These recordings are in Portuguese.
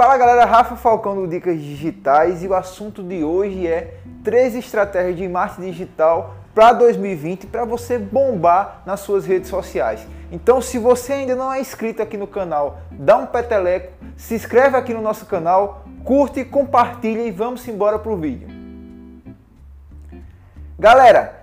Fala galera, Rafa Falcão do Dicas Digitais e o assunto de hoje é três estratégias de marketing digital para 2020 para você bombar nas suas redes sociais. Então, se você ainda não é inscrito aqui no canal, dá um peteleco, se inscreve aqui no nosso canal, curte, compartilha e vamos embora pro vídeo. Galera,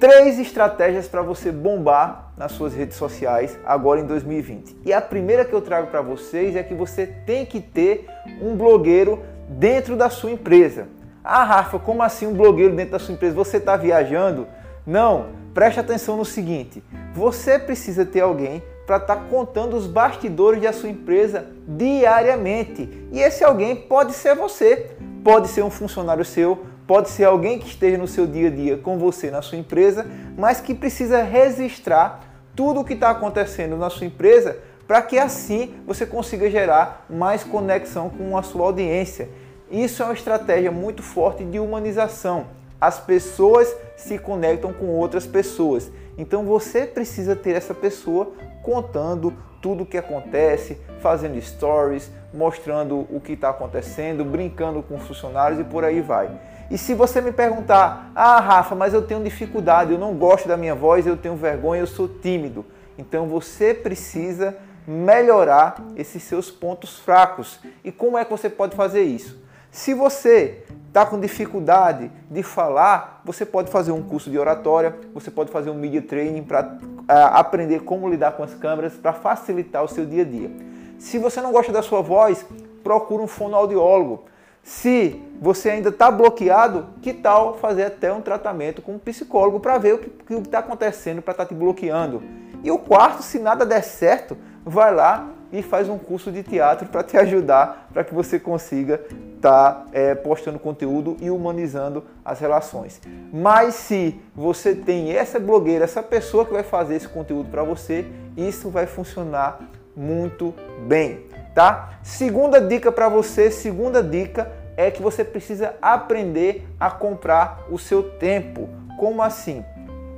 três estratégias para você bombar nas suas redes sociais agora em 2020. E a primeira que eu trago para vocês é que você tem que ter um blogueiro dentro da sua empresa. Ah, Rafa, como assim um blogueiro dentro da sua empresa? Você está viajando? Não, preste atenção no seguinte: você precisa ter alguém para estar tá contando os bastidores da sua empresa diariamente. E esse alguém pode ser você, pode ser um funcionário seu, pode ser alguém que esteja no seu dia a dia com você na sua empresa, mas que precisa registrar tudo o que está acontecendo na sua empresa para que assim você consiga gerar mais conexão com a sua audiência. Isso é uma estratégia muito forte de humanização. As pessoas se conectam com outras pessoas. Então você precisa ter essa pessoa contando tudo o que acontece, fazendo stories, mostrando o que está acontecendo, brincando com funcionários e por aí vai. E se você me perguntar, ah, Rafa, mas eu tenho dificuldade, eu não gosto da minha voz, eu tenho vergonha, eu sou tímido. Então você precisa melhorar esses seus pontos fracos. E como é que você pode fazer isso? Se você está com dificuldade de falar, você pode fazer um curso de oratória, você pode fazer um media training para uh, aprender como lidar com as câmeras, para facilitar o seu dia a dia. Se você não gosta da sua voz, procure um fonoaudiólogo. Se você ainda está bloqueado, que tal fazer até um tratamento com um psicólogo para ver o que está acontecendo para estar tá te bloqueando? E o quarto, se nada der certo, vai lá e faz um curso de teatro para te ajudar, para que você consiga estar tá, é, postando conteúdo e humanizando as relações. Mas se você tem essa blogueira, essa pessoa que vai fazer esse conteúdo para você, isso vai funcionar muito bem, tá? Segunda dica para você, segunda dica é que você precisa aprender a comprar o seu tempo. Como assim?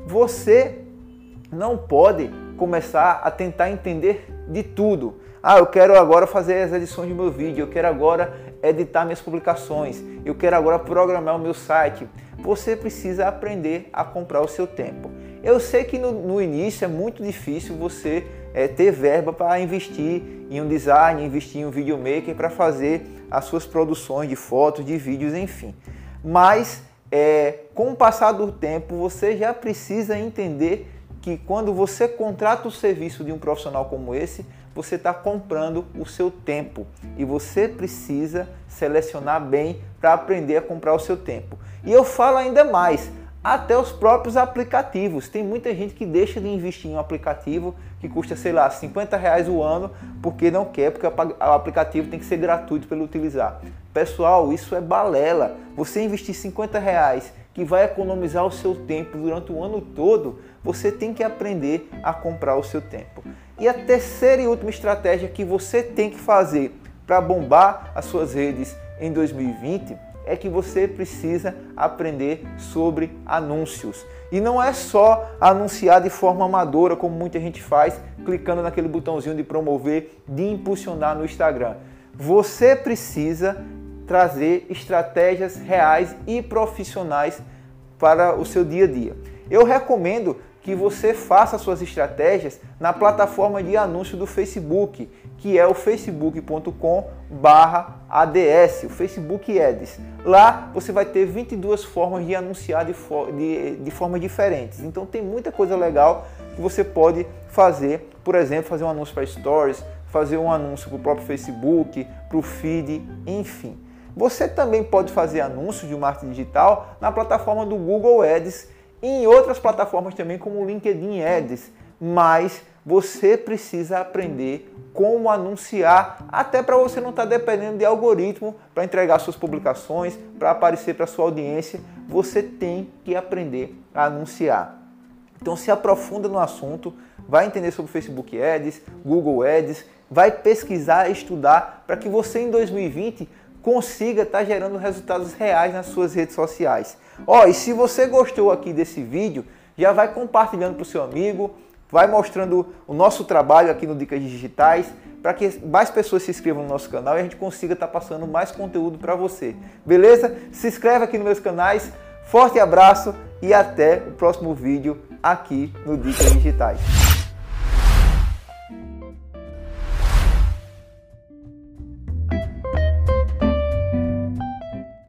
Você não pode começar a tentar entender de tudo. Ah, eu quero agora fazer as edições do meu vídeo, eu quero agora editar minhas publicações, eu quero agora programar o meu site. Você precisa aprender a comprar o seu tempo. Eu sei que no, no início é muito difícil você é, ter verba para investir em um design, investir em um videomaker para fazer as suas produções de fotos, de vídeos, enfim. Mas é, com o passar do tempo você já precisa entender que quando você contrata o serviço de um profissional como esse, você está comprando o seu tempo e você precisa selecionar bem para aprender a comprar o seu tempo. E eu falo ainda mais, até os próprios aplicativos. Tem muita gente que deixa de investir em um aplicativo que custa, sei lá, 50 reais o ano porque não quer, porque o aplicativo tem que ser gratuito para ele utilizar. Pessoal, isso é balela. Você investir 50 reais que vai economizar o seu tempo durante o ano todo, você tem que aprender a comprar o seu tempo. E a terceira e última estratégia que você tem que fazer para bombar as suas redes em 2020 é que você precisa aprender sobre anúncios. E não é só anunciar de forma amadora, como muita gente faz, clicando naquele botãozinho de promover, de impulsionar no Instagram. Você precisa trazer estratégias reais e profissionais para o seu dia a dia. Eu recomendo que você faça suas estratégias na plataforma de anúncio do Facebook, que é o facebook.com ADS, o Facebook Ads. Lá você vai ter 22 formas de anunciar de, de, de formas diferentes. Então tem muita coisa legal que você pode fazer, por exemplo, fazer um anúncio para Stories, fazer um anúncio para o próprio Facebook, para o feed, enfim. Você também pode fazer anúncios de marketing digital na plataforma do Google Ads e em outras plataformas também como o LinkedIn Ads, mas você precisa aprender como anunciar, até para você não estar tá dependendo de algoritmo para entregar suas publicações, para aparecer para sua audiência, você tem que aprender a anunciar. Então se aprofunda no assunto, vai entender sobre Facebook Ads, Google Ads, vai pesquisar, estudar para que você em 2020 consiga estar tá gerando resultados reais nas suas redes sociais. Ó, oh, e se você gostou aqui desse vídeo, já vai compartilhando para o seu amigo, vai mostrando o nosso trabalho aqui no Dicas Digitais para que mais pessoas se inscrevam no nosso canal e a gente consiga estar tá passando mais conteúdo para você. Beleza? Se inscreve aqui nos meus canais. Forte abraço e até o próximo vídeo aqui no Dicas Digitais.